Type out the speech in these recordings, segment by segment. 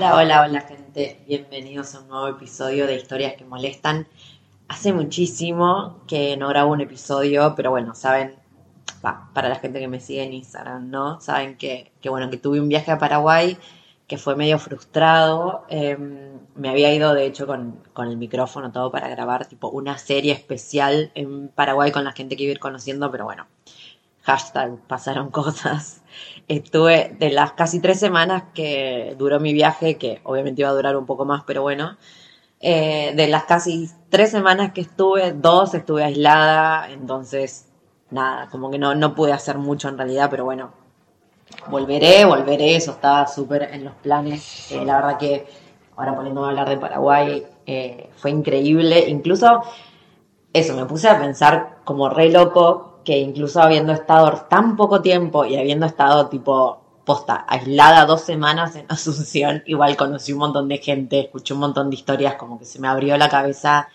Hola, hola, hola gente. Bienvenidos a un nuevo episodio de Historias que Molestan. Hace muchísimo que no grabo un episodio, pero bueno, saben, para la gente que me sigue en Instagram, ¿no? Saben que, que bueno, que tuve un viaje a Paraguay que fue medio frustrado. Eh, me había ido, de hecho, con, con, el micrófono todo para grabar tipo una serie especial en Paraguay con la gente que iba a ir conociendo, pero bueno, hashtag pasaron cosas. Estuve de las casi tres semanas que duró mi viaje, que obviamente iba a durar un poco más, pero bueno, eh, de las casi tres semanas que estuve, dos estuve aislada, entonces nada, como que no, no pude hacer mucho en realidad, pero bueno, volveré, volveré, eso estaba súper en los planes. Eh, la verdad que ahora poniéndome a hablar de Paraguay eh, fue increíble. Incluso eso, me puse a pensar como re loco que incluso habiendo estado tan poco tiempo y habiendo estado tipo posta aislada dos semanas en Asunción, igual conocí un montón de gente, escuché un montón de historias, como que se me abrió la cabeza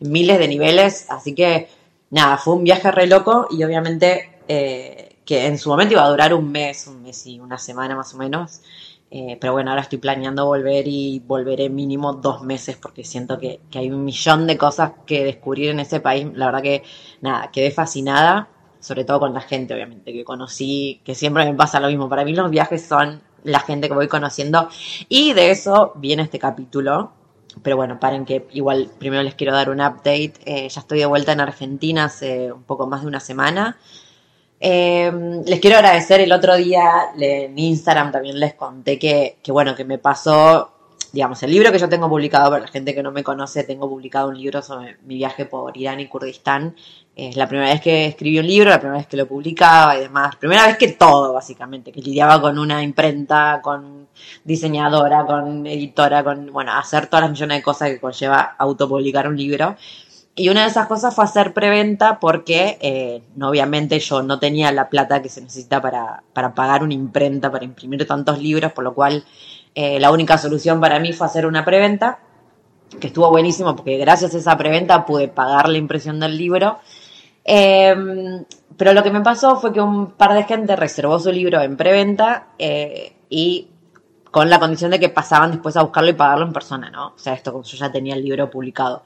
en miles de niveles. Así que nada, fue un viaje re loco y obviamente... Eh, que en su momento iba a durar un mes, un mes y una semana más o menos. Eh, pero bueno, ahora estoy planeando volver y volveré mínimo dos meses porque siento que, que, hay un millón de cosas que descubrir en ese país. La verdad que, nada, quedé fascinada, sobre todo con la gente, obviamente, que conocí, que siempre me pasa lo mismo. Para mí los viajes son la gente que voy conociendo y de eso viene este capítulo. Pero bueno, paren que igual primero les quiero dar un update. Eh, ya estoy de vuelta en Argentina hace un poco más de una semana. Eh, les quiero agradecer el otro día en Instagram también les conté que, que, bueno, que me pasó, digamos, el libro que yo tengo publicado, para la gente que no me conoce, tengo publicado un libro sobre mi viaje por Irán y Kurdistán. Es la primera vez que escribí un libro, la primera vez que lo publicaba y demás. Primera vez que todo, básicamente, que lidiaba con una imprenta, con diseñadora, con editora, con, bueno, hacer todas las millones de cosas que conlleva autopublicar un libro. Y una de esas cosas fue hacer preventa porque eh, obviamente yo no tenía la plata que se necesita para, para, pagar una imprenta, para imprimir tantos libros, por lo cual eh, la única solución para mí fue hacer una preventa, que estuvo buenísimo porque gracias a esa preventa pude pagar la impresión del libro. Eh, pero lo que me pasó fue que un par de gente reservó su libro en preventa eh, y con la condición de que pasaban después a buscarlo y pagarlo en persona, ¿no? O sea, esto como yo ya tenía el libro publicado.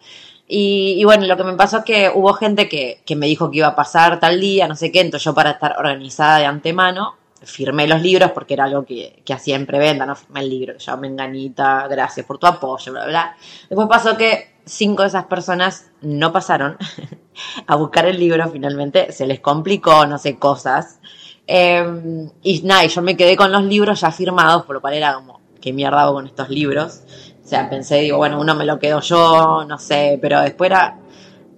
Y, bueno, lo que me pasó es que hubo gente que, que, me dijo que iba a pasar tal día, no sé qué, entonces yo para estar organizada de antemano, firmé los libros porque era algo que, que hacía en preventa, no firmé el libro, yo menganita, gracias por tu apoyo, bla, bla. Después pasó que cinco de esas personas no pasaron a buscar el libro finalmente, se les complicó, no sé, cosas. Eh, y nada, yo me quedé con los libros ya firmados, por lo cual era como, ¿qué mierda hago con estos libros? O sea, pensé, digo, bueno, uno me lo quedo yo, no sé, pero después era,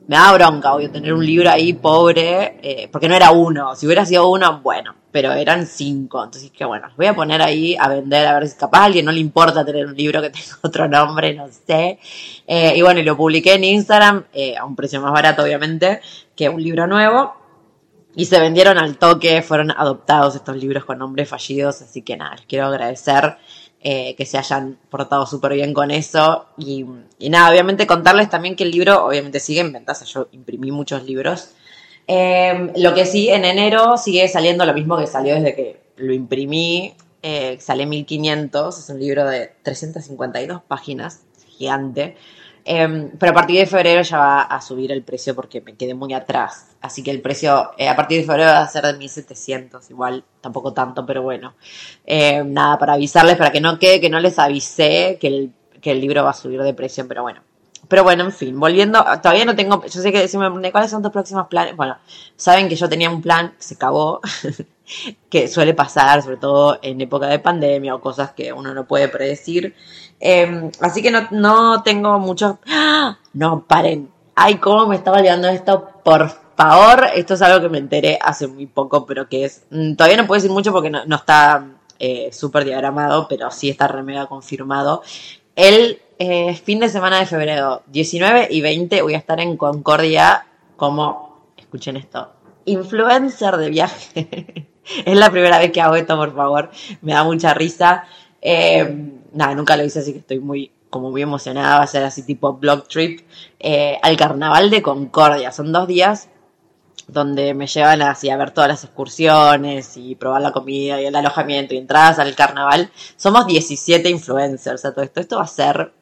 me daba bronca, obvio, tener un libro ahí pobre, eh, porque no era uno, si hubiera sido uno, bueno, pero eran cinco, entonces que bueno, los voy a poner ahí a vender, a ver si capaz a alguien no le importa tener un libro que tenga otro nombre, no sé. Eh, y bueno, y lo publiqué en Instagram, eh, a un precio más barato, obviamente, que un libro nuevo. Y se vendieron al toque, fueron adoptados estos libros con nombres fallidos, así que nada, les quiero agradecer eh, que se hayan portado súper bien con eso. Y, nada, obviamente contarles también que el libro obviamente sigue en venta, yo imprimí muchos libros. Eh, lo que sí, en enero sigue saliendo lo mismo que salió desde que lo imprimí, eh, sale 1500, es un libro de 352 páginas, gigante. Em, pero a partir de febrero ya va a subir el precio porque me quedé muy atrás. Así que el precio eh, a partir de febrero va a ser de 1700, igual tampoco tanto, pero bueno. Em, nada, para avisarles, para que no quede que no les avisé que el, que el libro va a subir de precio, pero bueno. Pero bueno, en fin, volviendo, todavía no tengo, yo sé que si me preguntan cuáles son tus próximos planes, bueno, saben que yo tenía un plan, se acabó, que suele pasar, sobre todo en época de pandemia o cosas que uno no puede predecir. Em, así que no, no tengo mucho... ¡Ah! No, paren. Ay, cómo me estaba olvidando esto, por favor. Esto es algo que me enteré hace muy poco, pero que es... Mm, todavía no puedo decir mucho porque no, está eh, súper diagramado, pero sí está remega confirmado. El eh, fin de semana de febrero, 19 y 20, voy a estar en Concordia como, escuchen esto, influencer de viaje. es la primera vez que hago esto, por favor. Me da mucha risa. Eh, nada, nunca lo hice, así que estoy muy, como muy emocionada. Va a ser así tipo blog trip eh, al carnaval de Concordia. Son dos días donde me llevan así a ver todas las excursiones y probar la comida y el alojamiento y entradas al carnaval. Somos 17 influencers, o todo esto. Esto va a ser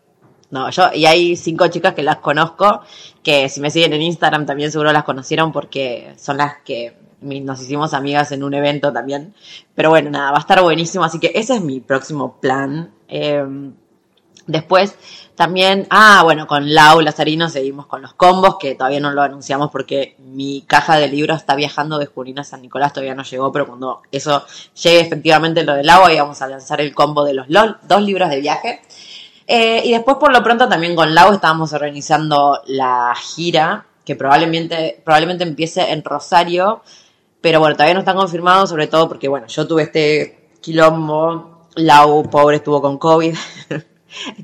no, yo, y hay cinco chicas que las conozco, que si me siguen en Instagram también seguro las conocieron porque son las que nos hicimos amigas en un evento también. Pero bueno, nada, va a estar buenísimo, así que ese es mi próximo plan. Em, después también, ah, bueno, con Lau Lazarino seguimos con los combos, que todavía no lo anunciamos porque mi caja de libros está viajando de Junín a San Nicolás, todavía no llegó, pero cuando eso llegue efectivamente lo del agua, y vamos a lanzar el combo de los dos libros de viaje. Eh, y después, por lo pronto, también con Lau estábamos organizando la gira, que probablemente, probablemente empiece en Rosario, pero bueno, todavía no está confirmado, sobre todo porque, bueno, yo tuve este quilombo, Lau, pobre, estuvo con COVID.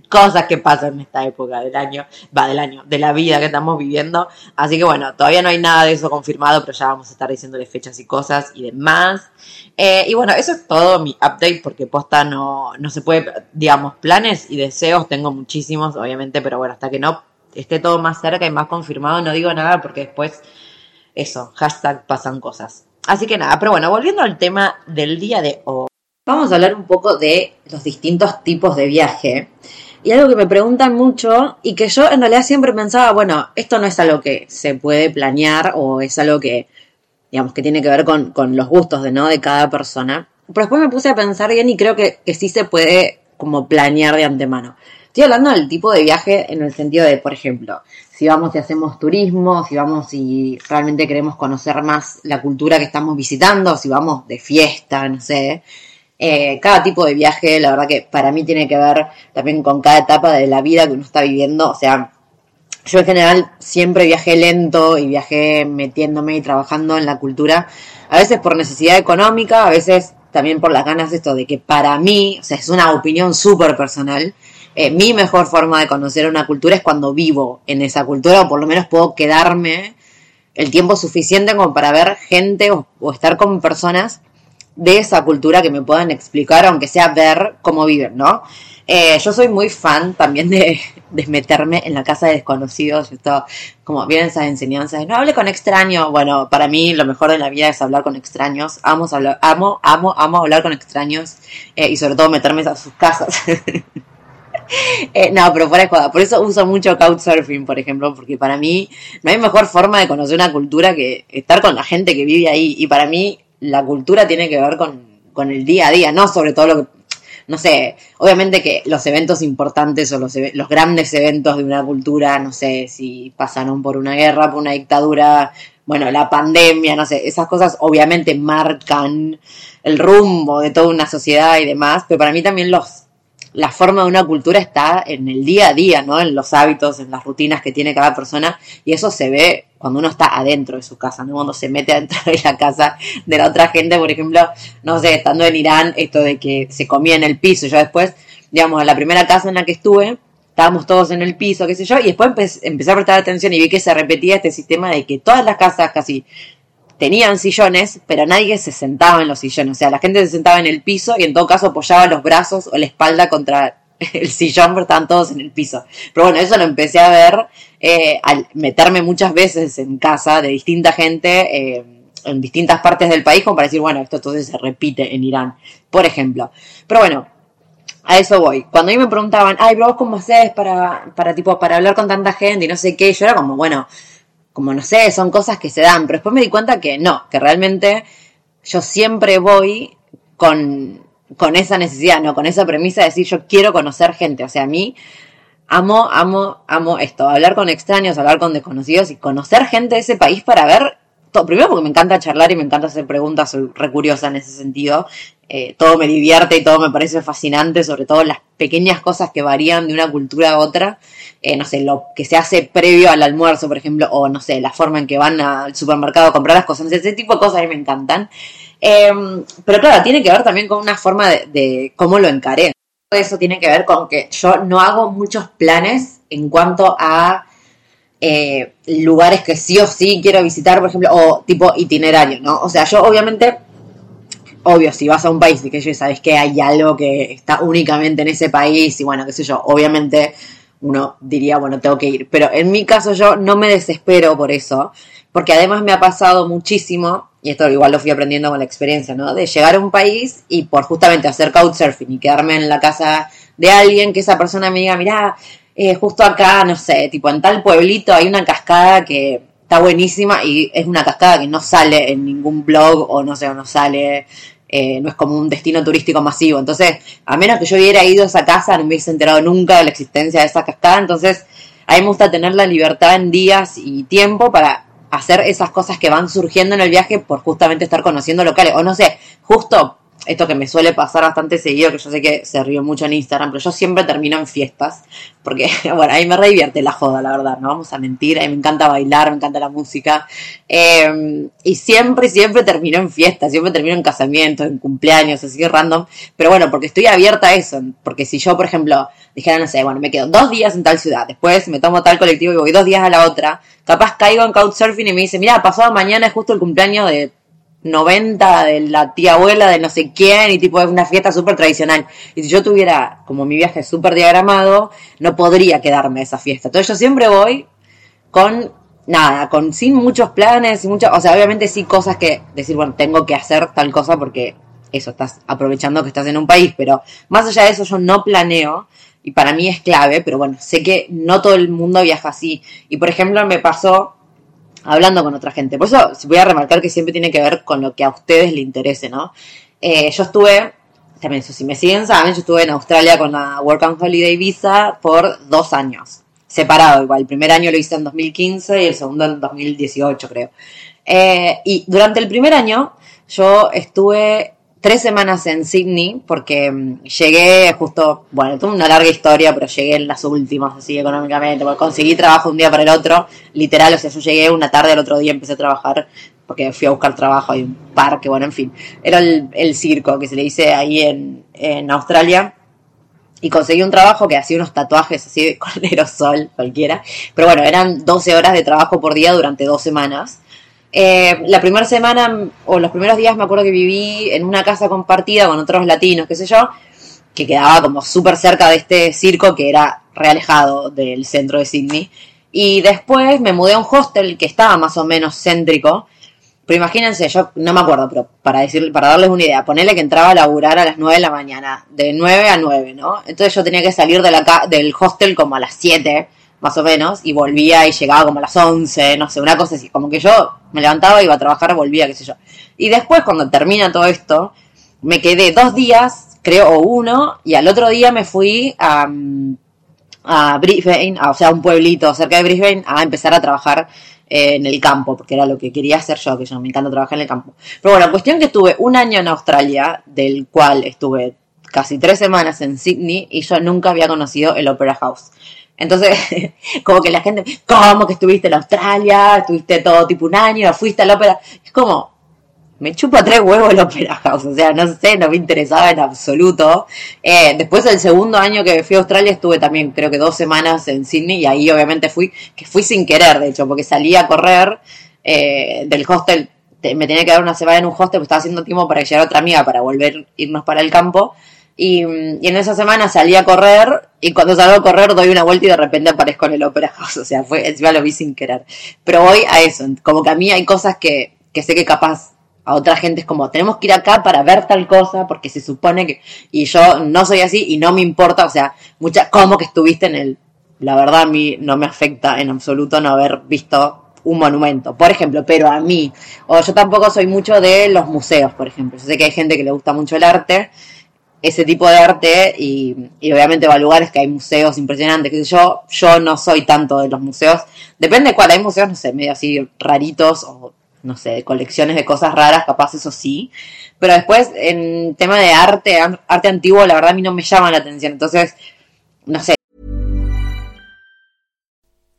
cosas que pasan en esta época del año, va del año, de la vida que estamos viviendo. Así que bueno, todavía no hay nada de eso confirmado, pero ya vamos a estar diciéndole fechas y cosas y demás. Eh, y bueno, eso es todo mi update porque posta no, no se puede, digamos, planes y deseos tengo muchísimos, obviamente, pero bueno, hasta que no esté todo más cerca y más confirmado, no digo nada porque después, eso, hashtag pasan cosas. Así que nada, pero bueno, volviendo al tema del día de hoy. Vamos a hablar un poco de los distintos tipos de viaje. Y algo que me preguntan mucho y que yo en realidad siempre pensaba, bueno, esto no es algo que se puede planear o es algo que, digamos, que tiene que ver con, los gustos de, ¿no? de cada persona. Pero después me puse a pensar bien y creo que, que sí se puede como planear de antemano. Estoy hablando del tipo de viaje en el sentido de, por ejemplo, si vamos y hacemos turismo, si vamos y realmente queremos conocer más la cultura que estamos visitando, si vamos de fiesta, no sé. Eh, cada tipo de viaje, la verdad que para mí tiene que ver también con cada etapa de la vida que uno está viviendo. O sea, yo en general siempre viajé lento y viajé metiéndome y trabajando en la cultura, a veces por necesidad económica, a veces también por las ganas de esto de que para mí, o sea, es una opinión súper personal, eh, mi mejor forma de conocer una cultura es cuando vivo en esa cultura o por lo menos puedo quedarme el tiempo suficiente como para ver gente o, o estar con personas de esa cultura que me puedan explicar, aunque sea ver cómo viven, ¿no? Eh, yo soy muy fan también de, meterme en la casa de desconocidos. Esto, como vienen esas enseñanzas, no hable con extraños. Bueno, para mí lo mejor de la vida es hablar con extraños. Amo, hablar, amo, amo, amo hablar con extraños eh, y sobre todo meterme a sus casas. Eh, no, pero fuera de joda. Por eso uso mucho Couchsurfing, por ejemplo, porque para mí no hay mejor forma de conocer una cultura que estar con la gente que vive ahí. Y para mí la cultura tiene que ver con, con el día a día, no sobre todo lo que, no sé, obviamente que los eventos importantes o los, los grandes eventos de una cultura, no sé, si pasaron por una guerra, por una dictadura, bueno, la pandemia, no sé, esas cosas obviamente marcan el rumbo de toda una sociedad y demás, pero para mí también los la forma de una cultura está en el día a día, ¿no? En los hábitos, en las rutinas que tiene cada persona y eso se ve cuando uno está adentro de su casa, ¿no? Cuando se mete adentro de la casa de la otra gente, por ejemplo, no sé, estando en Irán, esto de que se comía en el piso, yo después, digamos, la primera casa en la que estuve, estábamos todos en el piso, qué sé yo, y después empecé a prestar atención y vi que se repetía este sistema de que todas las casas casi tenían sillones, pero nadie se sentaba en los sillones. O sea, la gente se sentaba en el piso y en todo caso apoyaba los brazos o la espalda contra el sillón, pero estaban todos en el piso. Pero bueno, eso lo empecé a ver eh, al meterme muchas veces en casa de distinta gente. Eh, en distintas partes del país como para decir, bueno, esto entonces se repite en Irán, por ejemplo. Pero bueno, a eso voy. Cuando a mí me preguntaban, ay, pero vos cómo haces para, para, tipo, para hablar con tanta gente y no sé qué, yo era como, bueno, como no sé, son cosas que se dan, pero después me di cuenta que no, que realmente yo siempre voy con, con esa necesidad, no, con esa premisa de decir yo quiero conocer gente, o sea, a mí amo, amo, amo esto, hablar con extraños, hablar con desconocidos y conocer gente de ese país para ver todo, primero porque me encanta charlar y me encanta hacer preguntas, soy recuriosa en ese sentido. Eh, todo me divierte y todo me parece fascinante, sobre todo las pequeñas cosas que varían de una cultura a otra. Eh, no sé, lo que se hace previo al almuerzo, por ejemplo, o no sé, la forma en que van al supermercado a comprar las cosas, ese tipo de cosas a mí me encantan. Em, pero claro, tiene que ver también con una forma de, de cómo lo encaré. Eso tiene que ver con que yo no hago muchos planes en cuanto a eh, lugares que sí o sí quiero visitar, por ejemplo, o tipo itinerario, ¿no? O sea, yo obviamente, obvio, si vas a un país y que yo sabes que hay algo que está únicamente en ese país y bueno, qué sé yo, obviamente uno diría, bueno, tengo que ir. Pero en mi caso yo no me desespero por eso, porque además me ha pasado muchísimo, y esto igual lo fui aprendiendo con la experiencia, ¿no? De llegar a un país y por justamente hacer couchsurfing y quedarme en la casa de alguien, que esa persona me diga, mira, eh, justo acá, no sé, tipo en tal pueblito hay una cascada que está buenísima y es una cascada que no sale en ningún blog o no sé, o no sale, eh, no es como un destino turístico masivo. Entonces, a menos que yo hubiera ido a esa casa, no me hubiese enterado nunca de la existencia de esa cascada. Entonces, a mí me gusta tener la libertad en días y tiempo para hacer esas cosas que van surgiendo en el viaje por justamente estar conociendo locales. O no sé, justo esto que me suele pasar bastante seguido, que yo sé que se ríe mucho en Instagram, pero yo siempre termino en fiestas, porque, bueno, a mí me re divierte la joda, la verdad, no vamos a mentir, a mí me encanta bailar, me encanta la música, eh, y siempre, siempre termino en fiestas, siempre termino en casamientos, en cumpleaños, así random, pero bueno, porque estoy abierta a eso, porque si yo, por ejemplo, dijera, no sé, bueno, me quedo dos días en tal ciudad, después me tomo tal colectivo y voy dos días a la otra, capaz caigo en Couchsurfing y me dice, mira, pasado mañana es justo el cumpleaños de 90 de la tía abuela de no sé quién y tipo es una fiesta súper tradicional. Y si yo tuviera como mi viaje súper diagramado, no podría quedarme esa fiesta. Entonces yo siempre voy con nada, con sin muchos planes y muchas, o sea, obviamente sí cosas que decir, bueno, tengo que hacer tal cosa porque eso, estás aprovechando que estás en un país, pero más allá de eso yo no planeo y para mí es clave, pero bueno, sé que no todo el mundo viaja así. Y por ejemplo me pasó hablando con otra gente. Por eso voy a remarcar que siempre tiene que ver con lo que a ustedes les interese, ¿no? Eh, yo estuve, también si me siguen saben, yo estuve en Australia con la Work and Holiday Visa por dos años, separado igual. El primer año lo hice en 2015 y el segundo en 2018 creo. Eh, y durante el primer año yo estuve tres semanas en Sydney porque mm, llegué justo, bueno, tuve una larga historia, pero llegué en las últimas, así económicamente, porque conseguí trabajo un día para el otro, literal, o sea, yo llegué una tarde, al otro día empecé a trabajar porque fui a buscar trabajo, hay un parque, bueno, en fin, era el, circo que se le dice ahí en, Australia. Y conseguí un trabajo que hacía unos tatuajes así con aerosol, cualquiera. Pero bueno, eran 12 horas de trabajo por día durante dos semanas. Eh, la primera semana o los primeros días me acuerdo que viví en una casa compartida con otros latinos, qué sé yo, que quedaba como súper cerca de este circo que era realejado del centro de Sydney. Y después me mudé a un hostel que estaba más o menos céntrico. Pero imagínense, yo no me acuerdo, pero para decir, para darles una idea, ponerle que entraba a laburar a las 9 de la mañana, de 9 a 9, ¿no? Entonces yo tenía que salir de la del hostel como a las 7 más o menos, y volvía y llegaba como a las 11, no sé, una cosa así, como que yo me levantaba, iba a trabajar, volvía, qué sé yo. Y después, cuando termina todo esto, me quedé dos días, creo, o uno, y al otro día me fui a, a Brisbane, o sea, a un pueblito cerca de Brisbane, a empezar a trabajar en el campo, porque era lo que quería hacer yo, que yo me encanta trabajar en el campo. Pero bueno, cuestión que estuve un año en Australia, del cual estuve casi tres semanas en Sydney, y yo nunca había conocido el Opera House. Entonces, como que la gente, ¿cómo que estuviste en Australia? Estuviste todo tipo un año, fuiste a la ópera. Es como, me chupa tres huevos el Opera House, o sea, no sé, no me interesaba en absoluto. Eh, después del segundo año que fui a Australia estuve también, creo que dos semanas en Sydney y ahí obviamente fui, que fui sin querer, de hecho, porque salí a correr eh, del hostel, me tenía que dar una semana en un hostel, pues estaba haciendo tiempo para llegar a otra amiga para volver, irnos para el campo. Y, en esa semana salí a correr y cuando salgo a correr doy una vuelta y de repente aparezco en el Opera House. O sea, fue, encima lo vi sin querer. Pero voy a eso, como que a mí hay cosas que, que sé que capaz a otra gente es como, tenemos que ir acá para ver tal cosa, porque se supone que, y yo no soy así y no me importa, o sea, mucha, como que estuviste en el, la verdad a mí no me afecta en absoluto no haber visto un monumento, por ejemplo, pero a mí, o yo tampoco soy mucho de los museos, por ejemplo, yo sé que hay gente que le gusta mucho el arte, ese tipo de arte y, obviamente va a lugares que hay museos impresionantes, que yo, yo no soy tanto de los museos, depende de cuál, hay museos, no sé, medio así raritos o no sé, colecciones de cosas raras, capaz eso sí, pero después en tema de arte, arte antiguo, la verdad a mí no me llama la atención, entonces, no sé.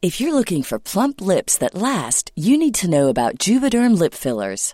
If you're looking for plump lips that last, you need to know about Juvederm lip fillers.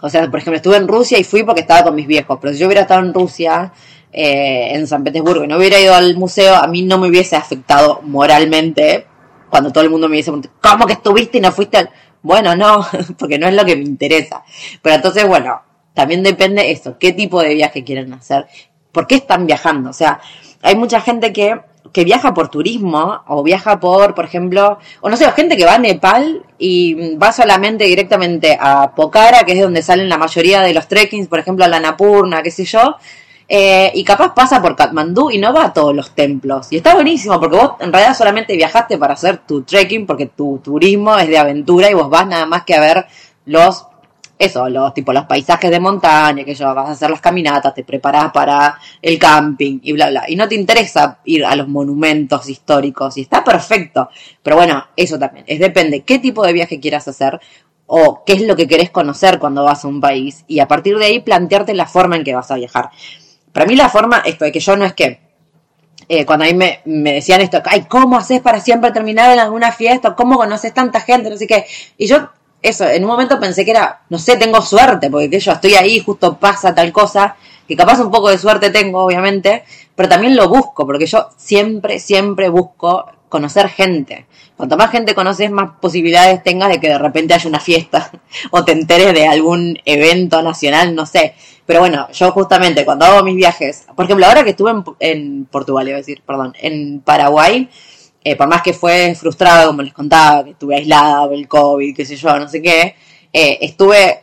o sea, por ejemplo, estuve en Rusia y fui porque estaba con mis viejos, pero si yo hubiera estado en Rusia, eh, en San Petersburgo, y no hubiera ido al museo, a mí no me hubiese afectado moralmente cuando todo el mundo me dice, ¿cómo que estuviste y no fuiste al... Bueno, no, porque no es lo que me interesa. Pero entonces, bueno, también depende eso, qué tipo de viaje quieren hacer, por qué están viajando. O sea, hay mucha gente que, que viaja por turismo o viaja por, por ejemplo, o no sé, gente que va a Nepal y va solamente directamente a Pokhara, que es donde salen la mayoría de los trekkings, por ejemplo, a la Napurna, qué sé yo, eh, y capaz pasa por Katmandú y no va a todos los templos. Y está buenísimo porque vos en realidad solamente viajaste para hacer tu trekking porque tu turismo es de aventura y vos vas nada más que a ver los, eso, los tipo los paisajes de montaña, que yo vas a hacer las caminatas, te preparás para el camping y bla bla. Y no te interesa ir a los monumentos históricos y está perfecto. Pero bueno, eso también. Es depende qué tipo de viaje quieras hacer o qué es lo que querés conocer cuando vas a un país y a partir de ahí plantearte la forma en que vas a viajar. Para mí la forma, esto de que yo no es que, eh, cuando a mí me, me, decían esto, ay, ¿cómo haces para siempre terminar en alguna fiesta? ¿Cómo conoces tanta gente? No sé qué. Y yo, eso, en un momento pensé que era, no sé, tengo suerte, porque yo estoy ahí, justo pasa tal cosa, que capaz un poco de suerte tengo, obviamente, pero también lo busco, porque yo siempre, siempre busco conocer gente. Cuanto más gente conoces, más posibilidades tengas de que de repente haya una fiesta o te enteres de algún evento nacional, no sé. Pero bueno, yo justamente cuando hago mis viajes, por ejemplo, ahora que estuve en, en Portugal, iba a decir, perdón, en Paraguay, eh, por más que fue frustrado, como les contaba, que estuve aislada el COVID, qué sé yo, no sé qué, eh, estuve,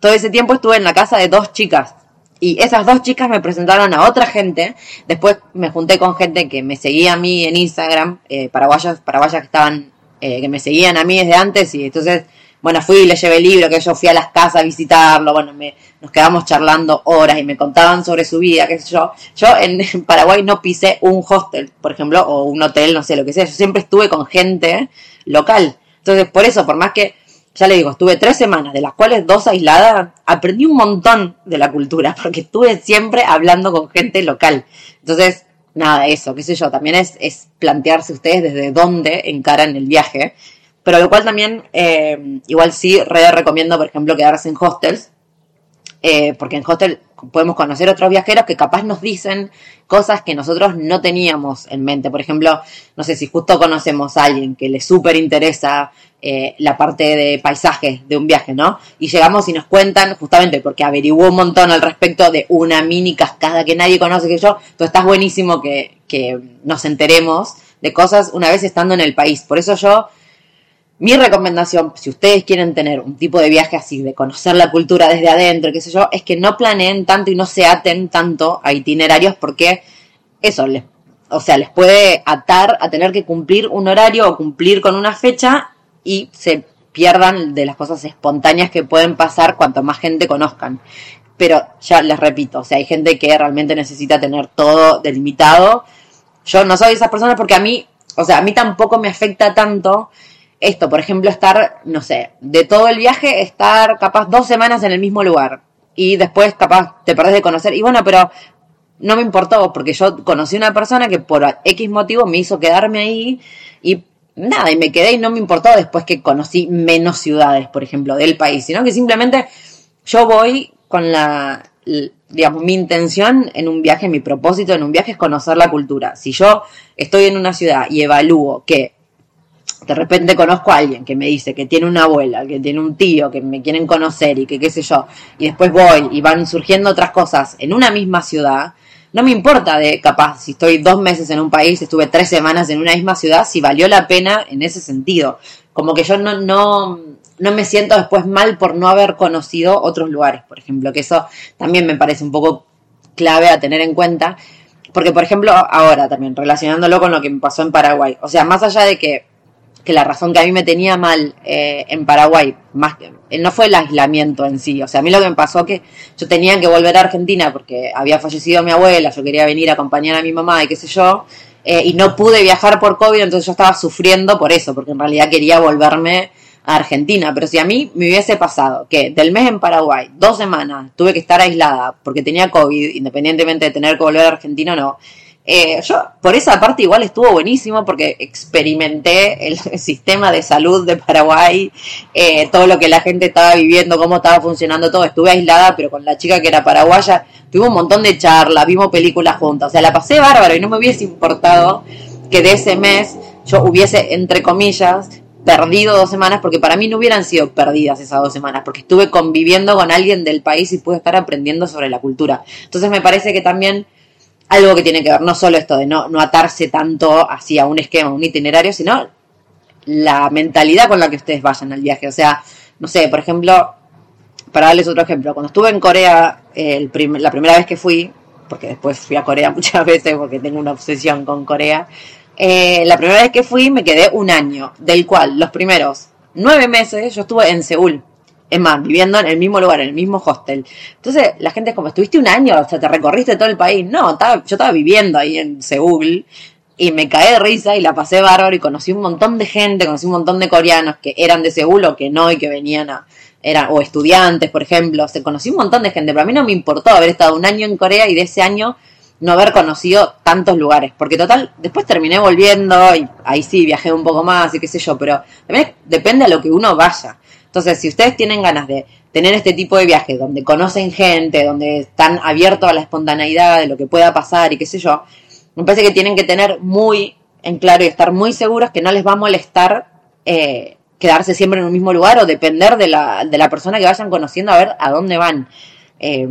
todo ese tiempo estuve en la casa de dos chicas. Y esas dos chicas me presentaron a otra gente. Después me junté con gente que me seguía a mí en Instagram, eh, paraguayas, paraguayas que estaban, eh, que me seguían a mí desde antes. Y entonces, bueno, fui y le llevé el libro, que yo fui a las casas a visitarlo. Bueno, me, nos quedamos charlando horas y me contaban sobre su vida, qué sé yo. Yo en, Paraguay no pisé un hostel, por ejemplo, o un hotel, no sé lo que sea. Yo siempre estuve con gente local. Entonces, por eso, por más que ya le digo, estuve tres semanas, de las cuales dos aisladas, aprendí un montón de la cultura, porque estuve siempre hablando con gente local. Entonces, nada, eso, qué sé yo, también es, es plantearse ustedes desde dónde encaran el viaje. Pero lo cual también, eh, igual sí, re recomiendo, por ejemplo, quedarse en hostels, eh, porque en hostel podemos conocer otros viajeros que capaz nos dicen cosas que nosotros no teníamos en mente. Por ejemplo, no sé si justo conocemos a alguien que le súper interesa eh, la parte de paisajes de un viaje, ¿no? Y llegamos y nos cuentan, justamente porque averiguó un montón al respecto de una mini cascada que nadie conoce que yo, entonces está buenísimo que, que nos enteremos de cosas una vez estando en el país. Por eso yo mi recomendación, si ustedes quieren tener un tipo de viaje así, de conocer la cultura desde adentro, qué sé yo, es que no planeen tanto y no se aten tanto a itinerarios porque eso les, o sea, les puede atar a tener que cumplir un horario o cumplir con una fecha y se pierdan de las cosas espontáneas que pueden pasar cuanto más gente conozcan. Pero ya les repito, o sea, hay gente que realmente necesita tener todo delimitado. Yo no soy de esas personas porque a mí, o sea, a mí tampoco me afecta tanto esto, por ejemplo, estar, no sé, de todo el viaje, estar capaz dos semanas en el mismo lugar y después capaz te perdés de conocer. Y bueno, pero no me importó porque yo conocí una persona que por X motivo me hizo quedarme ahí y nada, y me quedé y no me importó después que conocí menos ciudades, por ejemplo, del país, sino que simplemente yo voy con la, digamos, mi intención en un viaje, mi propósito en un viaje es conocer la cultura. Si yo estoy en una ciudad y evalúo que de repente conozco a alguien que me dice que tiene una abuela, que tiene un tío, que me quieren conocer y que qué sé yo, y después voy y van surgiendo otras cosas en una misma ciudad, no me importa de capaz si estoy dos meses en un país, estuve tres semanas en una misma ciudad, si valió la pena en ese sentido. Como que yo no, no, no me siento después mal por no haber conocido otros lugares, por ejemplo, que eso también me parece un poco clave a tener en cuenta. Porque, por ejemplo, ahora también, relacionándolo con lo que me pasó en Paraguay. O sea, más allá de que que la razón que a mí me tenía mal eh, en Paraguay, más que, eh, no fue el aislamiento en sí, o sea, a mí lo que me pasó que yo tenía que volver a Argentina porque había fallecido mi abuela, yo quería venir a acompañar a mi mamá y qué sé yo, eh, y no pude viajar por COVID, entonces yo estaba sufriendo por eso, porque en realidad quería volverme a Argentina, pero si a mí me hubiese pasado que del mes en Paraguay, dos semanas, tuve que estar aislada porque tenía COVID, independientemente de tener que volver a Argentina o no, eh, yo, por esa parte, igual estuvo buenísimo porque experimenté el sistema de salud de Paraguay, eh, todo lo que la gente estaba viviendo, cómo estaba funcionando todo. Estuve aislada, pero con la chica que era paraguaya, tuvimos un montón de charlas, vimos películas juntas. O sea, la pasé bárbaro y no me hubiese importado que de ese mes yo hubiese, entre comillas, perdido dos semanas, porque para mí no hubieran sido perdidas esas dos semanas, porque estuve conviviendo con alguien del país y pude estar aprendiendo sobre la cultura. Entonces me parece que también algo que tiene que ver no solo esto de no, no atarse tanto hacia un esquema, un itinerario, sino la mentalidad con la que ustedes vayan al viaje. O sea, no sé, por ejemplo, para darles otro ejemplo, cuando estuve en Corea, el la primera vez que fui, porque después fui a Corea muchas veces porque tengo una obsesión con Corea, eh, la primera vez que fui me quedé un año, del cual los primeros nueve meses yo estuve en Seúl. Es más, viviendo en el mismo lugar, en el mismo hostel. Entonces, la gente es como, estuviste un año, o sea, te recorriste todo el país. No, estaba, yo estaba viviendo ahí en Seúl y me caí de risa y la pasé bárbaro y conocí un montón de gente, conocí un montón de coreanos que eran de Seúl o que no y que venían a, eran, o estudiantes, por ejemplo. O sea, conocí un montón de gente, pero a mí no me importó haber estado un año en Corea y de ese año no haber conocido tantos lugares, porque total, después terminé volviendo y ahí sí viajé un poco más y qué sé yo, pero también depende a lo que uno vaya. Entonces, si ustedes tienen ganas de tener este tipo de viajes donde conocen gente, donde están abiertos a la espontaneidad de lo que pueda pasar y qué sé yo, me parece que tienen que tener muy en claro y estar muy seguros que no les va a molestar eh, quedarse siempre en un mismo lugar o depender de la, de la persona que vayan conociendo a ver a dónde van. Eh,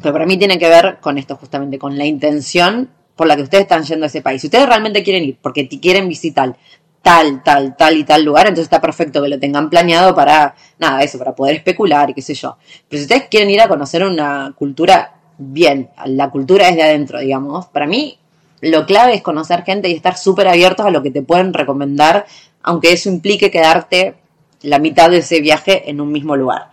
pero para mí tiene que ver con esto justamente, con la intención por la que ustedes están yendo a ese país. Si ustedes realmente quieren ir porque quieren visitar tal, tal, tal y tal lugar, entonces está perfecto que lo tengan planeado para, nada, eso, para poder especular y qué sé yo. Pero si ustedes quieren ir a conocer una cultura bien, la cultura es de adentro, digamos, para mí lo clave es conocer gente y estar súper abiertos a lo que te pueden recomendar, aunque eso implique quedarte la mitad de ese viaje en un mismo lugar.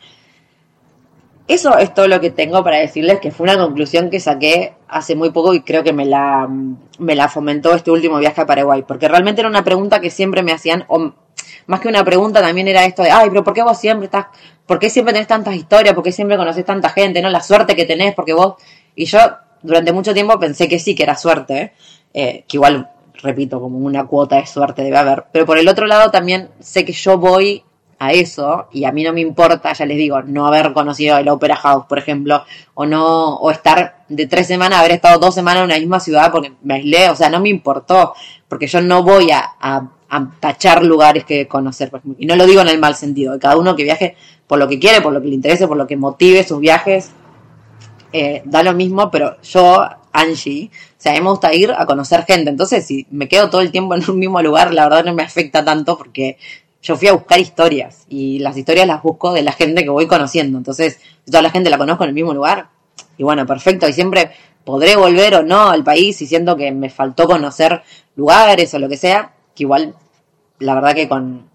Eso es todo lo que tengo para decirles, que fue una conclusión que saqué hace muy poco y creo que me la, me la fomentó este último viaje a Paraguay, porque realmente era una pregunta que siempre me hacían, o más que una pregunta también era esto de, ay, pero ¿por qué vos siempre estás, por qué siempre tenés tantas historias, por qué siempre conoces tanta gente, no? La suerte que tenés, porque vos, y yo durante mucho tiempo pensé que sí, que era suerte, eh, que igual, repito, como una cuota de suerte debe haber, pero por el otro lado también sé que yo voy a eso y a mí no me importa, ya les digo, no haber conocido el Opera House, por ejemplo, o no o estar de tres semanas, haber estado dos semanas en una misma ciudad porque me aislé, o sea, no me importó, porque yo no voy a, a, tachar lugares que conocer, y no lo digo en el mal sentido, de cada uno que viaje por lo que quiere, por lo que le interese, por lo que motive sus viajes, eh, da lo mismo, pero yo, Angie, o sea, a mí me gusta ir a conocer gente, entonces si me quedo todo el tiempo en un mismo lugar, la verdad no me afecta tanto porque yo fui a buscar historias y las historias las busco de la gente que voy conociendo. Entonces, toda la gente la conozco en el mismo lugar. Y bueno, perfecto. Y siempre podré volver o no al país y siento que me faltó conocer lugares o lo que sea, que igual, la verdad que con,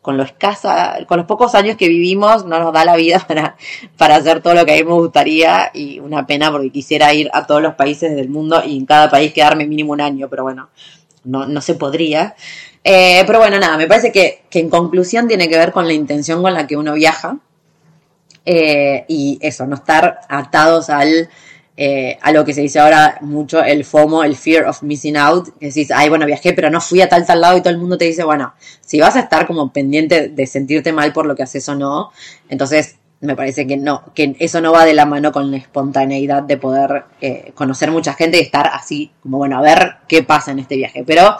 con lo escasa, con los pocos años que vivimos, no nos da la vida para, para hacer todo lo que a mí me gustaría y una pena porque quisiera ir a todos los países del mundo y en cada país quedarme mínimo un año, pero bueno, no, no se podría. Eh, pero bueno, nada, me parece que, en conclusión tiene que ver con la intención con la que uno viaja. Eh, y eso, no estar atados al, eh, a lo que se dice ahora mucho, el FOMO, el fear of missing out. Que decís, ay, bueno, viajé, pero no fui a tal, tal lado y todo el mundo te dice, bueno, si vas a estar como pendiente de sentirte mal por lo que haces o no, entonces me parece que no, que eso no va de la mano con la espontaneidad de poder conocer mucha gente y estar así, como bueno, a ver qué pasa en este viaje. Pero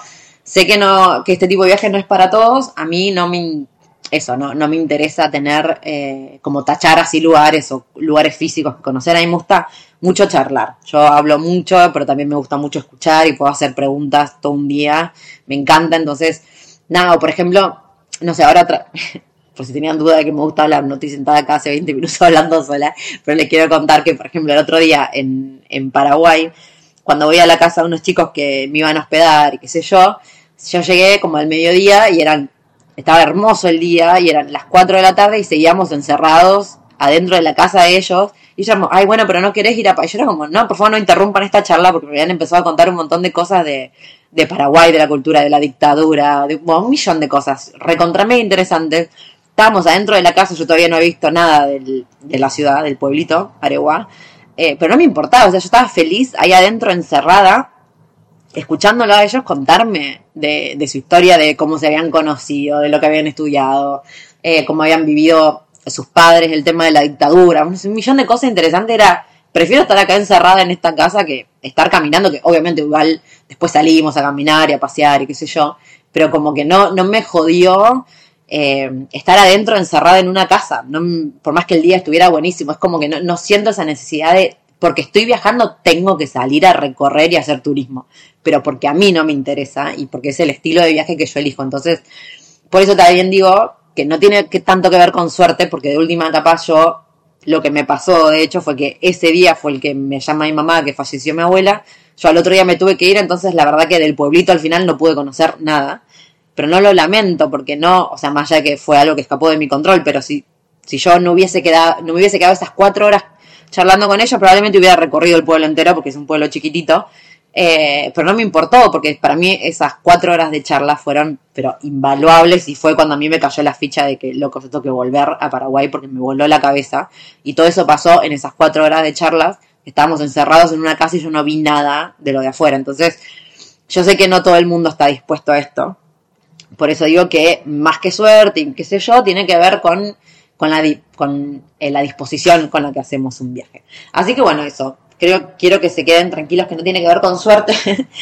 Sé que no, que este tipo de viaje no es para todos. A mí no me eso, no, no me interesa tener eh, como tachar así lugares o lugares físicos que conocer. A mí me gusta mucho charlar. Yo hablo mucho, pero también me gusta mucho escuchar y puedo hacer preguntas todo un día. Me encanta. Entonces, nada, por ejemplo, no sé, ahora por si tenían duda de que me gusta hablar, no estoy sentada acá hace 20 minutos hablando sola, pero les quiero contar que, por ejemplo, el otro día en, en Paraguay, cuando voy a la casa de unos chicos que me iban a hospedar y qué sé yo, yo llegué como al mediodía y eran, estaba hermoso el día y eran las 4 de la tarde y seguíamos encerrados adentro de la casa de ellos. Y yo, ay, bueno, pero no querés ir a... Y yo era como, no, por favor no interrumpan esta charla porque me habían empezado a contar un montón de cosas de, de Paraguay, de la cultura, de la dictadura, de un millón de cosas recontramente interesantes. Estábamos adentro de la casa, yo todavía no he visto nada del, de la ciudad, del pueblito, Areguá. Eh, pero no me importaba, o sea, yo estaba feliz ahí adentro encerrada escuchándolo a ellos contarme de, de, su historia, de cómo se habían conocido, de lo que habían estudiado, eh, cómo habían vivido sus padres, el tema de la dictadura, un, millón de cosas interesantes. Era, prefiero estar acá encerrada en esta casa que estar caminando, que obviamente igual después salimos a caminar y a pasear y qué sé yo, pero como que no, no me jodió eh, estar adentro encerrada en una casa, no, por más que el día estuviera buenísimo, es como que no, no siento esa necesidad de porque estoy viajando tengo que salir a recorrer y hacer turismo, pero porque a mí no me interesa y porque es el estilo de viaje que yo elijo. Entonces, por eso también digo que no tiene que tanto que ver con suerte, porque de última capaz yo lo que me pasó, de hecho, fue que ese día fue el que me llama mi mamá, que falleció mi abuela. Yo al otro día me tuve que ir, entonces la verdad que del pueblito al final no pude conocer nada. Pero no lo lamento, porque no, o sea, más allá que fue algo que escapó de mi control, pero si, si yo no hubiese quedado, no me hubiese quedado esas cuatro horas charlando con ellos, probablemente hubiera recorrido el pueblo entero porque es un pueblo chiquitito. Eh, pero no me importó porque para mí esas cuatro horas de charla fueron pero invaluables y fue cuando a mí me cayó la ficha de que loco, tengo que volver a Paraguay porque me voló la cabeza y todo eso pasó en esas cuatro horas de charlas estábamos encerrados en una casa y yo no vi nada de lo de afuera entonces yo sé que no todo el mundo está dispuesto a esto por eso digo que más que suerte y qué sé yo tiene que ver con con la, con eh, la disposición con la que hacemos un viaje. Así que bueno, eso. creo, quiero que se queden tranquilos que no tiene que ver con suerte,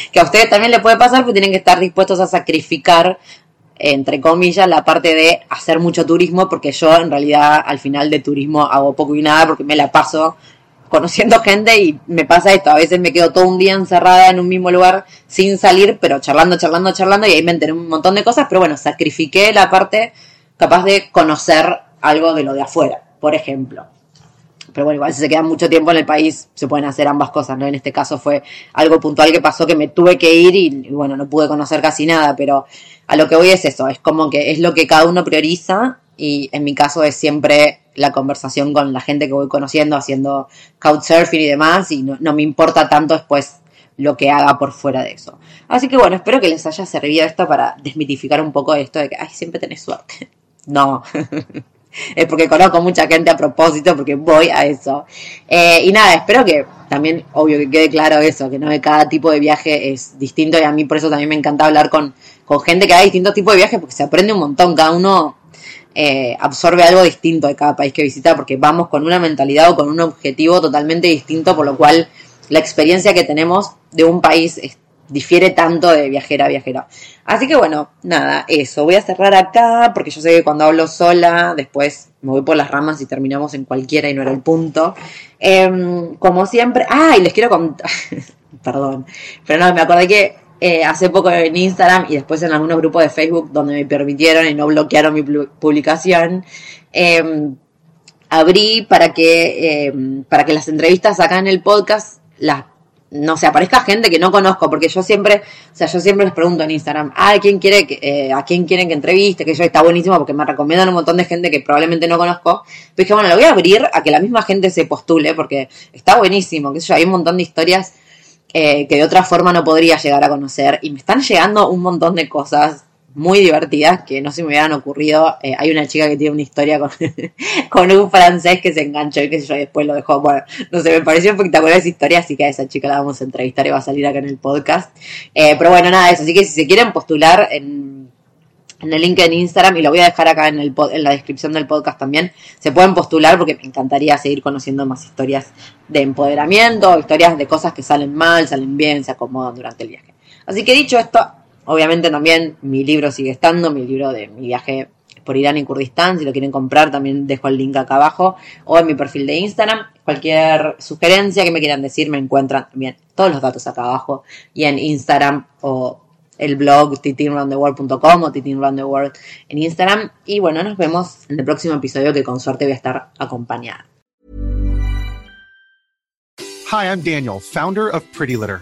que a ustedes también les puede pasar, pero tienen que estar dispuestos a sacrificar, entre comillas, la parte de hacer mucho turismo, porque yo en realidad al final de turismo hago poco y nada porque me la paso conociendo gente y me pasa esto, a veces me quedo todo un día encerrada en un mismo lugar sin salir, pero charlando, charlando, charlando y ahí me enteré un montón de cosas, pero bueno, sacrifiqué la parte capaz de conocer algo de lo de afuera, por ejemplo. Pero bueno, igual si se quedan mucho tiempo en el país, se pueden hacer ambas cosas, ¿no? En este caso fue algo puntual que pasó que me tuve que ir y, bueno, no pude conocer casi nada, pero a lo que voy es eso, es como que es lo que cada uno prioriza y en mi caso es siempre la conversación con la gente que voy conociendo, haciendo couchsurfing y demás, y no, no me importa tanto después lo que haga por fuera de eso. Así que bueno, espero que les haya servido esto para desmitificar un poco esto de que, ay, siempre tenés suerte. No, es porque conozco mucha gente a propósito, porque voy a eso. Eh, y nada, espero que también, obvio que quede claro eso, que no de cada tipo de viaje es distinto y a mí por eso también me encanta hablar con, con gente que haga distintos tipos de viajes porque se aprende un montón, cada uno eh, absorbe algo distinto de cada país que visita porque vamos con una mentalidad o con un objetivo totalmente distinto, por lo cual la experiencia que tenemos de un país es- difiere tanto de viajera a viajera. Así que bueno, nada, eso. Voy a cerrar acá porque yo sé que cuando hablo sola, después me voy por las ramas y terminamos en cualquiera y no era el punto. Em, como siempre, ah, y les quiero contar, perdón, pero no, me acordé que eh, hace poco en Instagram y después en algunos grupos de Facebook donde me permitieron y no bloquearon mi pu- publicación, em, abrí para que eh, para que las entrevistas acá en el podcast las no sé aparezca gente que no conozco porque yo siempre o sea yo siempre les pregunto en Instagram ah quién quiere que, eh, a quién quieren que entreviste que yo está buenísimo porque me recomiendan un montón de gente que probablemente no conozco. Pero dije bueno lo voy a abrir a que la misma gente se postule porque está buenísimo que yo hay un montón de historias eh, que de otra forma no podría llegar a conocer y me están llegando un montón de cosas muy divertidas que no se me hubieran ocurrido. Eh, hay una chica que tiene una historia con, con un francés que se enganchó y que yo después lo dejó. Bueno, no sé, me pareció espectacular esa historia, así que a esa chica la vamos a entrevistar y va a salir acá en el podcast. Eh, pero bueno, nada, eso. Así que si se quieren postular en, en el link en Instagram y lo voy a dejar acá en, el, en la descripción del podcast también. Se pueden postular porque me encantaría seguir conociendo más historias de empoderamiento, historias de cosas que salen mal, salen bien, se acomodan durante el viaje. Así que dicho esto, obviamente también mi libro sigue estando, mi libro de mi viaje por Irán y Kurdistán, si lo quieren comprar también dejo el link acá abajo o en mi perfil de Instagram. Cualquier sugerencia que me quieran decir me encuentran también todos los datos acá abajo y en Instagram o el blog titinroundtheworld.com o titinroundtheworld en Instagram. Y bueno, nos vemos en el próximo episodio que con suerte voy a estar acompañada. Hi, I'm Daniel, founder of Pretty Litter.